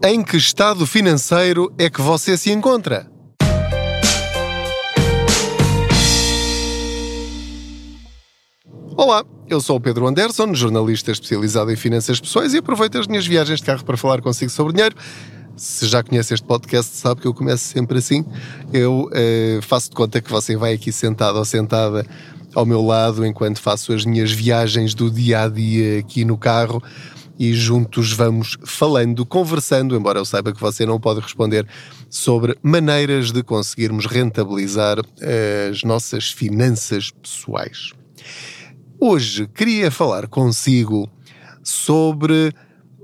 Em que estado financeiro é que você se encontra? Olá, eu sou o Pedro Anderson, jornalista especializado em finanças pessoais e aproveito as minhas viagens de carro para falar consigo sobre dinheiro. Se já conhece este podcast, sabe que eu começo sempre assim. Eu eh, faço de conta que você vai aqui sentado ou sentada ao meu lado enquanto faço as minhas viagens do dia a dia aqui no carro e juntos vamos falando, conversando, embora eu saiba que você não pode responder sobre maneiras de conseguirmos rentabilizar eh, as nossas finanças pessoais. Hoje queria falar consigo sobre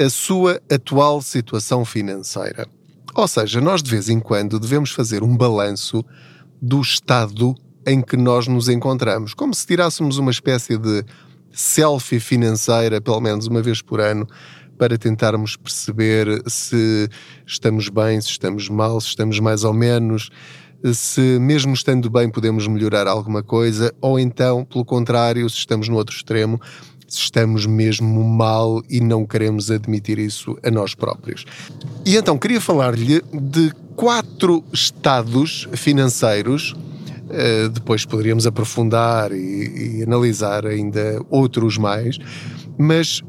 a sua atual situação financeira. Ou seja, nós de vez em quando devemos fazer um balanço do estado em que nós nos encontramos, como se tirássemos uma espécie de selfie financeira, pelo menos uma vez por ano, para tentarmos perceber se estamos bem, se estamos mal, se estamos mais ou menos, se mesmo estando bem podemos melhorar alguma coisa, ou então, pelo contrário, se estamos no outro extremo, se estamos mesmo mal e não queremos admitir isso a nós próprios. E então queria falar-lhe de quatro estados financeiros eh, depois poderíamos aprofundar e, e analisar ainda outros mais, mas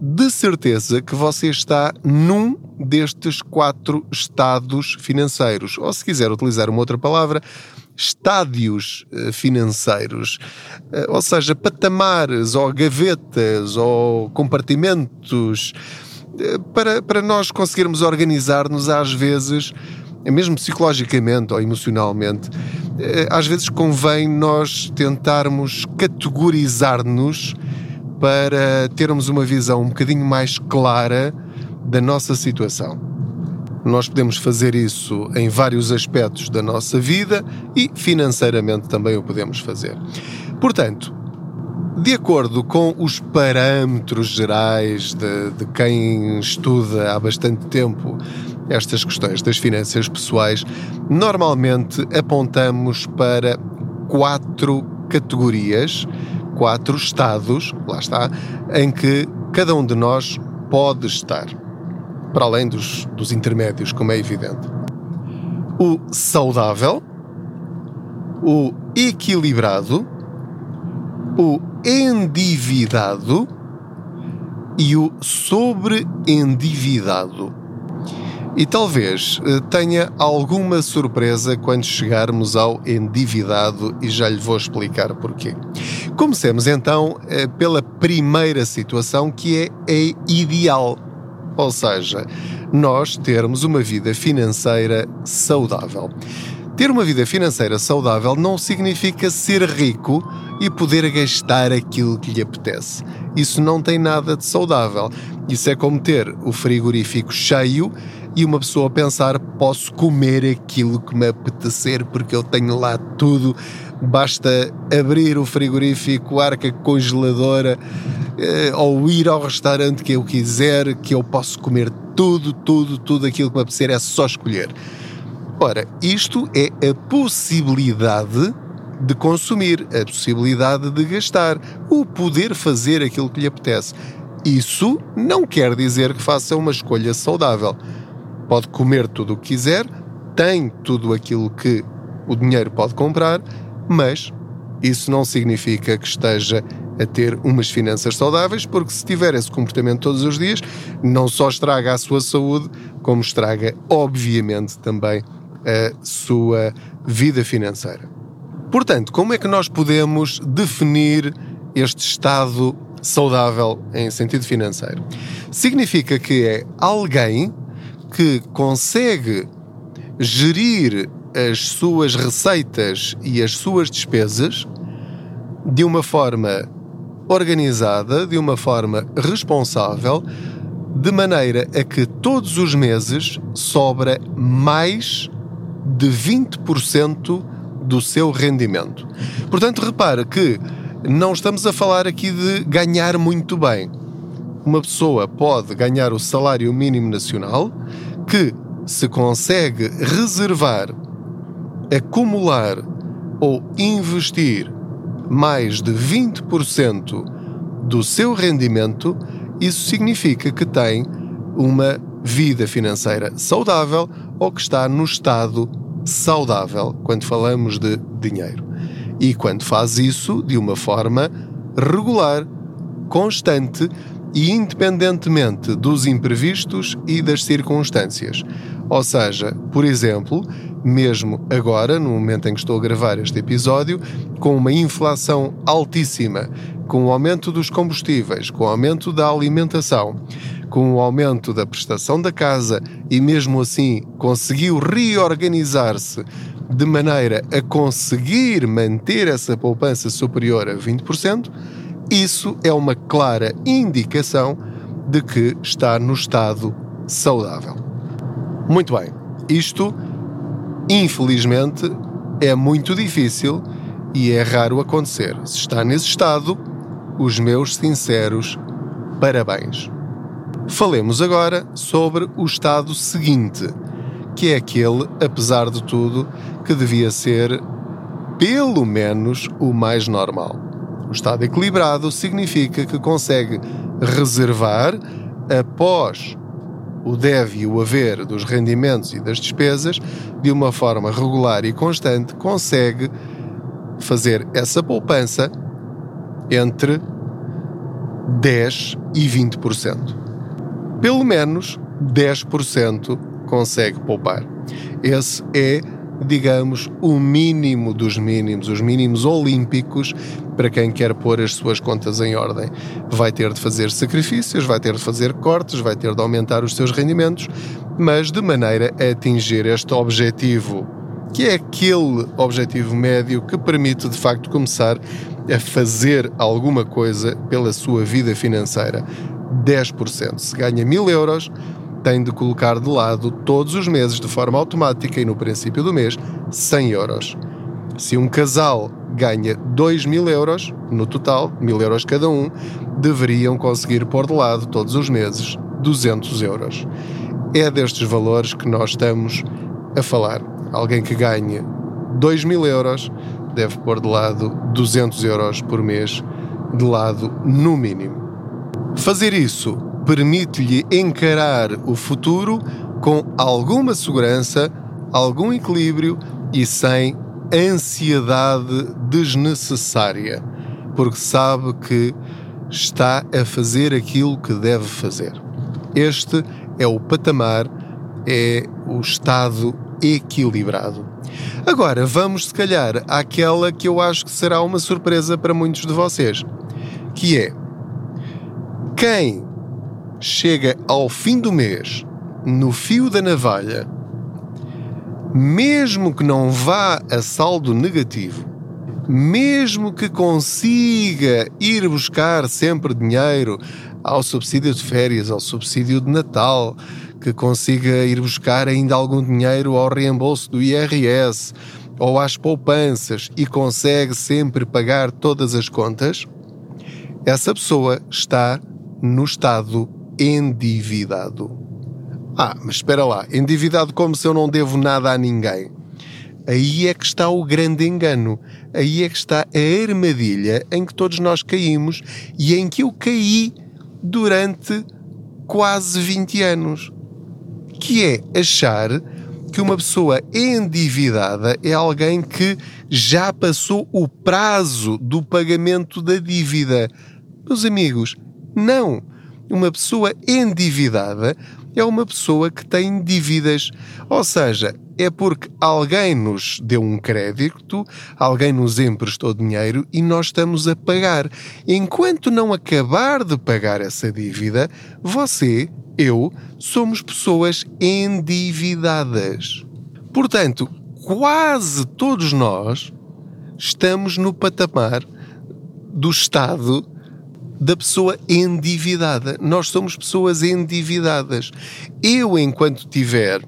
de certeza que você está num destes quatro estados financeiros. Ou se quiser utilizar uma outra palavra, estádios eh, financeiros, eh, ou seja, patamares ou gavetas ou compartimentos, para, para nós conseguirmos organizar-nos às vezes mesmo psicologicamente ou emocionalmente, eh, às vezes convém nós tentarmos categorizar-nos para termos uma visão um bocadinho mais clara da nossa situação. Nós podemos fazer isso em vários aspectos da nossa vida e financeiramente também o podemos fazer. Portanto, de acordo com os parâmetros gerais de, de quem estuda há bastante tempo estas questões das finanças pessoais, normalmente apontamos para quatro categorias, quatro estados, lá está, em que cada um de nós pode estar, para além dos, dos intermédios, como é evidente. O saudável, o equilibrado, o endividado e o sobreendividado. E talvez eh, tenha alguma surpresa quando chegarmos ao endividado e já lhe vou explicar porquê. Comecemos então eh, pela primeira situação que é a ideal, ou seja, nós termos uma vida financeira saudável. Ter uma vida financeira saudável não significa ser rico e poder gastar aquilo que lhe apetece. Isso não tem nada de saudável. Isso é como ter o frigorífico cheio e uma pessoa pensar: posso comer aquilo que me apetecer porque eu tenho lá tudo. Basta abrir o frigorífico, arca congeladora eh, ou ir ao restaurante que eu quiser, que eu posso comer tudo, tudo, tudo aquilo que me apetecer, é só escolher. Ora, isto é a possibilidade de consumir, a possibilidade de gastar, o poder fazer aquilo que lhe apetece. Isso não quer dizer que faça uma escolha saudável pode comer tudo o que quiser, tem tudo aquilo que o dinheiro pode comprar, mas isso não significa que esteja a ter umas finanças saudáveis, porque se tiver esse comportamento todos os dias, não só estraga a sua saúde, como estraga, obviamente, também a sua vida financeira. Portanto, como é que nós podemos definir este estado saudável em sentido financeiro? Significa que é alguém que consegue gerir as suas receitas e as suas despesas de uma forma organizada, de uma forma responsável, de maneira a que todos os meses sobra mais de 20% do seu rendimento. Portanto, repare que não estamos a falar aqui de ganhar muito bem uma pessoa pode ganhar o salário mínimo nacional, que se consegue reservar, acumular ou investir mais de 20% do seu rendimento, isso significa que tem uma vida financeira saudável ou que está no estado saudável quando falamos de dinheiro. E quando faz isso de uma forma regular, constante e independentemente dos imprevistos e das circunstâncias. Ou seja, por exemplo, mesmo agora, no momento em que estou a gravar este episódio, com uma inflação altíssima, com o aumento dos combustíveis, com o aumento da alimentação, com o aumento da prestação da casa e mesmo assim conseguiu reorganizar-se de maneira a conseguir manter essa poupança superior a 20%, isso é uma clara indicação de que está no estado saudável. Muito bem, isto, infelizmente, é muito difícil e é raro acontecer. Se está nesse estado, os meus sinceros parabéns. Falemos agora sobre o estado seguinte, que é aquele, apesar de tudo, que devia ser pelo menos o mais normal. Estado equilibrado significa que consegue reservar após o deve e o haver dos rendimentos e das despesas de uma forma regular e constante, consegue fazer essa poupança entre 10 e 20%. Pelo menos 10% consegue poupar. Esse é digamos, o mínimo dos mínimos, os mínimos olímpicos para quem quer pôr as suas contas em ordem. Vai ter de fazer sacrifícios, vai ter de fazer cortes, vai ter de aumentar os seus rendimentos, mas de maneira a atingir este objetivo, que é aquele objetivo médio que permite de facto começar a fazer alguma coisa pela sua vida financeira. 10%. Se ganha mil euros, tem de colocar de lado todos os meses de forma automática e no princípio do mês 100 euros. Se um casal ganha 2 mil euros no total, mil euros cada um, deveriam conseguir pôr de lado todos os meses 200 euros. É destes valores que nós estamos a falar. Alguém que ganhe 2 mil euros deve pôr de lado 200 euros por mês de lado no mínimo. Fazer isso permite-lhe encarar o futuro com alguma segurança, algum equilíbrio e sem ansiedade desnecessária, porque sabe que está a fazer aquilo que deve fazer. Este é o patamar, é o estado equilibrado. Agora vamos, se calhar, àquela que eu acho que será uma surpresa para muitos de vocês, que é quem chega ao fim do mês no fio da navalha, mesmo que não vá a saldo negativo, mesmo que consiga ir buscar sempre dinheiro ao subsídio de férias, ao subsídio de Natal, que consiga ir buscar ainda algum dinheiro ao reembolso do IRS ou às poupanças e consegue sempre pagar todas as contas, essa pessoa está no estado endividado. Ah, mas espera lá, endividado como se eu não devo nada a ninguém. Aí é que está o grande engano. Aí é que está a armadilha em que todos nós caímos e em que eu caí durante quase 20 anos. Que é achar que uma pessoa endividada é alguém que já passou o prazo do pagamento da dívida. Meus amigos, não uma pessoa endividada é uma pessoa que tem dívidas. Ou seja, é porque alguém nos deu um crédito, alguém nos emprestou dinheiro e nós estamos a pagar. Enquanto não acabar de pagar essa dívida, você, eu, somos pessoas endividadas. Portanto, quase todos nós estamos no patamar do Estado da pessoa endividada. Nós somos pessoas endividadas. Eu, enquanto tiver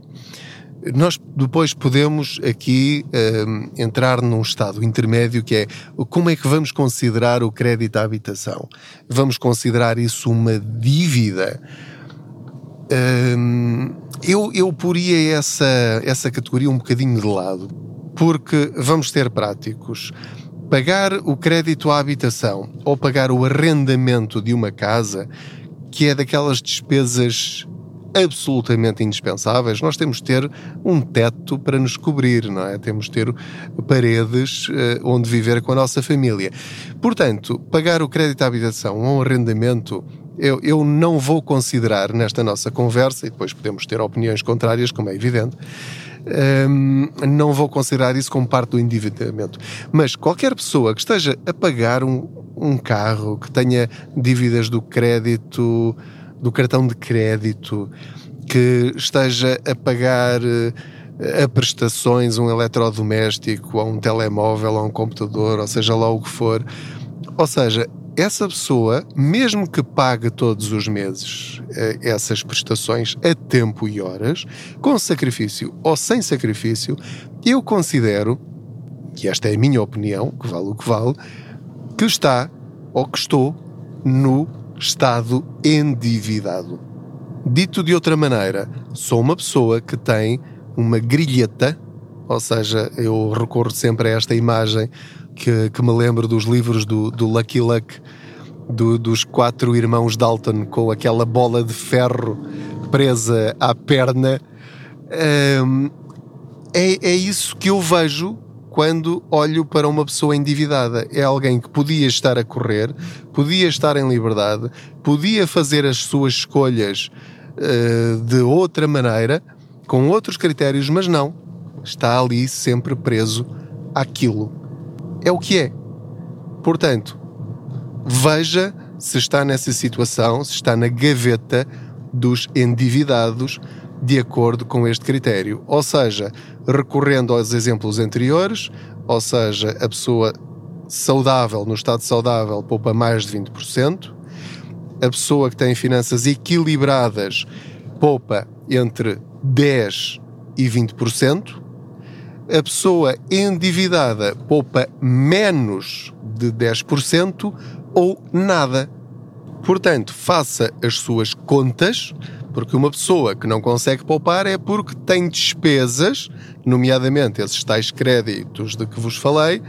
nós depois podemos aqui um, entrar num estado intermédio que é como é que vamos considerar o crédito à habitação? Vamos considerar isso uma dívida? Um, eu, eu poria essa, essa categoria um bocadinho de lado, porque vamos ser práticos pagar o crédito à habitação ou pagar o arrendamento de uma casa, que é daquelas despesas absolutamente indispensáveis, nós temos de ter um teto para nos cobrir, não é? Temos de ter paredes uh, onde viver com a nossa família. Portanto, pagar o crédito à habitação ou um arrendamento eu, eu, não vou considerar nesta nossa conversa, e depois podemos ter opiniões contrárias, como é evidente, um, não vou considerar isso como parte do endividamento. Mas qualquer pessoa que esteja a pagar um, um carro, que tenha dívidas do crédito, do cartão de crédito, que esteja a pagar uh, a prestações um eletrodoméstico, ou um telemóvel, ou um computador, ou seja lá o que for. Ou seja, essa pessoa, mesmo que pague todos os meses eh, essas prestações a tempo e horas, com sacrifício ou sem sacrifício, eu considero, e esta é a minha opinião, que vale o que vale, que está ou que estou no estado endividado. Dito de outra maneira, sou uma pessoa que tem uma grilheta, ou seja, eu recorro sempre a esta imagem que, que me lembro dos livros do, do Lucky Luck, do, dos quatro irmãos Dalton, com aquela bola de ferro presa à perna. Um, é, é isso que eu vejo quando olho para uma pessoa endividada. É alguém que podia estar a correr, podia estar em liberdade, podia fazer as suas escolhas uh, de outra maneira, com outros critérios, mas não. Está ali sempre preso àquilo é o que é. Portanto, veja se está nessa situação, se está na gaveta dos endividados de acordo com este critério. Ou seja, recorrendo aos exemplos anteriores, ou seja, a pessoa saudável, no estado saudável, poupa mais de 20%, a pessoa que tem finanças equilibradas poupa entre 10% e 20%, a pessoa endividada poupa menos de 10% ou nada. Portanto, faça as suas contas, porque uma pessoa que não consegue poupar é porque tem despesas, nomeadamente esses tais créditos de que vos falei,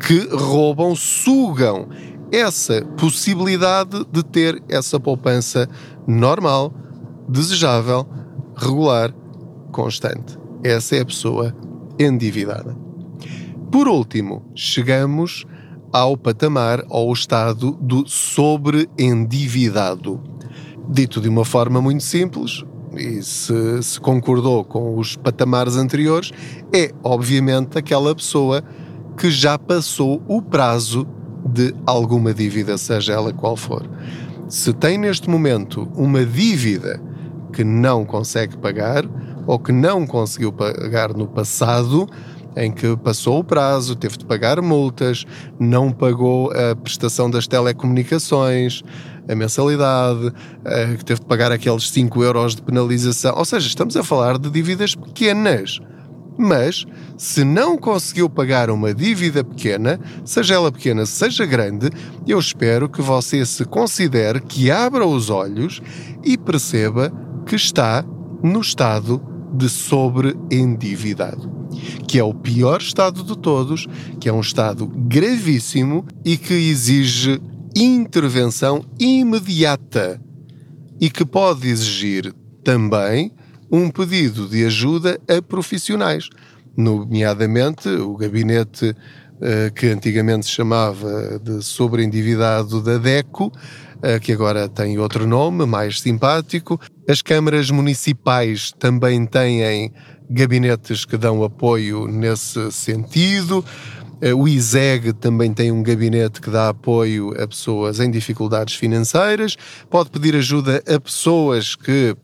que roubam, sugam essa possibilidade de ter essa poupança normal, desejável, regular, constante. Essa é a pessoa endividada. Por último, chegamos ao patamar, ao estado do sobreendividado. Dito de uma forma muito simples, e se, se, concordou com os patamares anteriores, é obviamente aquela pessoa que já passou o prazo de alguma dívida, seja ela qual for. Se tem neste momento uma dívida que não consegue pagar, ou que não conseguiu pagar no passado, em que passou o prazo, teve de pagar multas, não pagou a prestação das telecomunicações, a mensalidade, que teve de pagar aqueles 5 euros de penalização. Ou seja, estamos a falar de dívidas pequenas. Mas, se não conseguiu pagar uma dívida pequena, seja ela pequena, seja grande, eu espero que você se considere que abra os olhos e perceba que está no estado de sobreendividado, que é o pior estado de todos, que é um estado gravíssimo e que exige intervenção imediata e que pode exigir também um pedido de ajuda a profissionais, nomeadamente o gabinete uh, que antigamente se chamava de sobreendividado da DECO, que agora tem outro nome, mais simpático, as câmaras municipais também têm gabinetes que dão apoio nesse sentido. Eh, o ISEG também tem um gabinete que dá apoio a pessoas em dificuldades financeiras. Pode pedir ajuda a pessoas que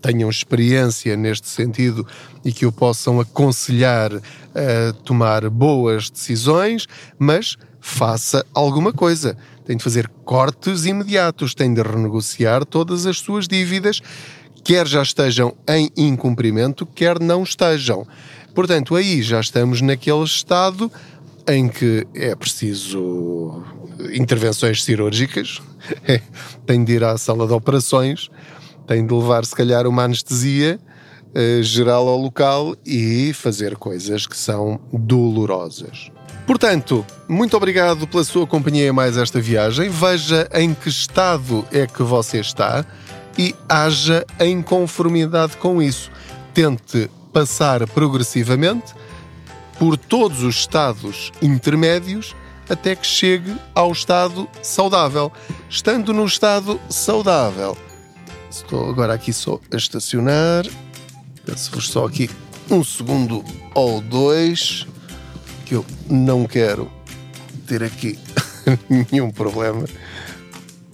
tenham experiência neste sentido e que o possam aconselhar a tomar boas decisões, mas faça alguma coisa tem de fazer cortes imediatos, tem de renegociar todas as suas dívidas, quer já estejam em incumprimento, quer não estejam. Portanto, aí já estamos naquele estado em que é preciso intervenções cirúrgicas, tem de ir à sala de operações, tem de levar, se calhar, uma anestesia uh, geral ao local e fazer coisas que são dolorosas. Portanto, muito obrigado pela sua companhia em mais esta viagem. Veja em que estado é que você está. e haja em conformidade com isso. Tente passar progressivamente por todos os estados intermédios até que chegue ao estado saudável. Estando no estado saudável, estou agora aqui só a estacionar. Peço-vos só aqui um segundo ou dois, que eu não quero ter aqui nenhum problema.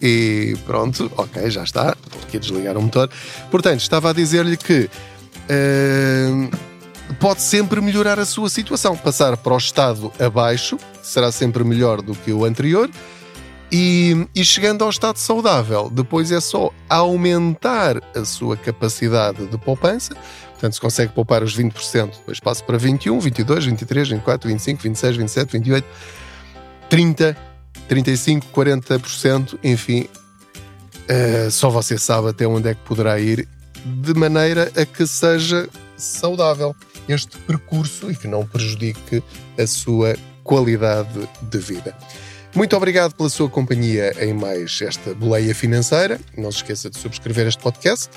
E pronto, ok, já está. Vou aqui desligar o motor. Portanto, estava a dizer-lhe que uh, pode sempre melhorar a sua situação. Passar para o estado abaixo será sempre melhor do que o anterior. E, e, chegando ao estado saudável, depois é só aumentar a sua capacidade de poupança. Portanto, se consegue poupar os 20%, depois passa para 21, 22, 23, 24, 25, 26, 27, 28, 30, 35, 40%, enfim. Uh, só você sabe até onde é que poderá ir de maneira a que seja saudável este percurso e que não prejudique a sua qualidade de vida. Muito obrigado pela sua companhia em mais esta boleia financeira. Não se esqueça de subscrever este podcast,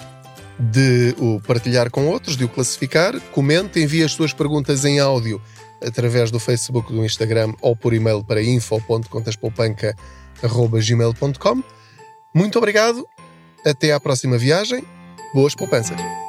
de o partilhar com outros, de o classificar. Comente, envie as suas perguntas em áudio através do Facebook, do Instagram ou por e-mail para info.contaspoupanca.gmail.com. Muito obrigado, até à próxima viagem. Boas poupanças!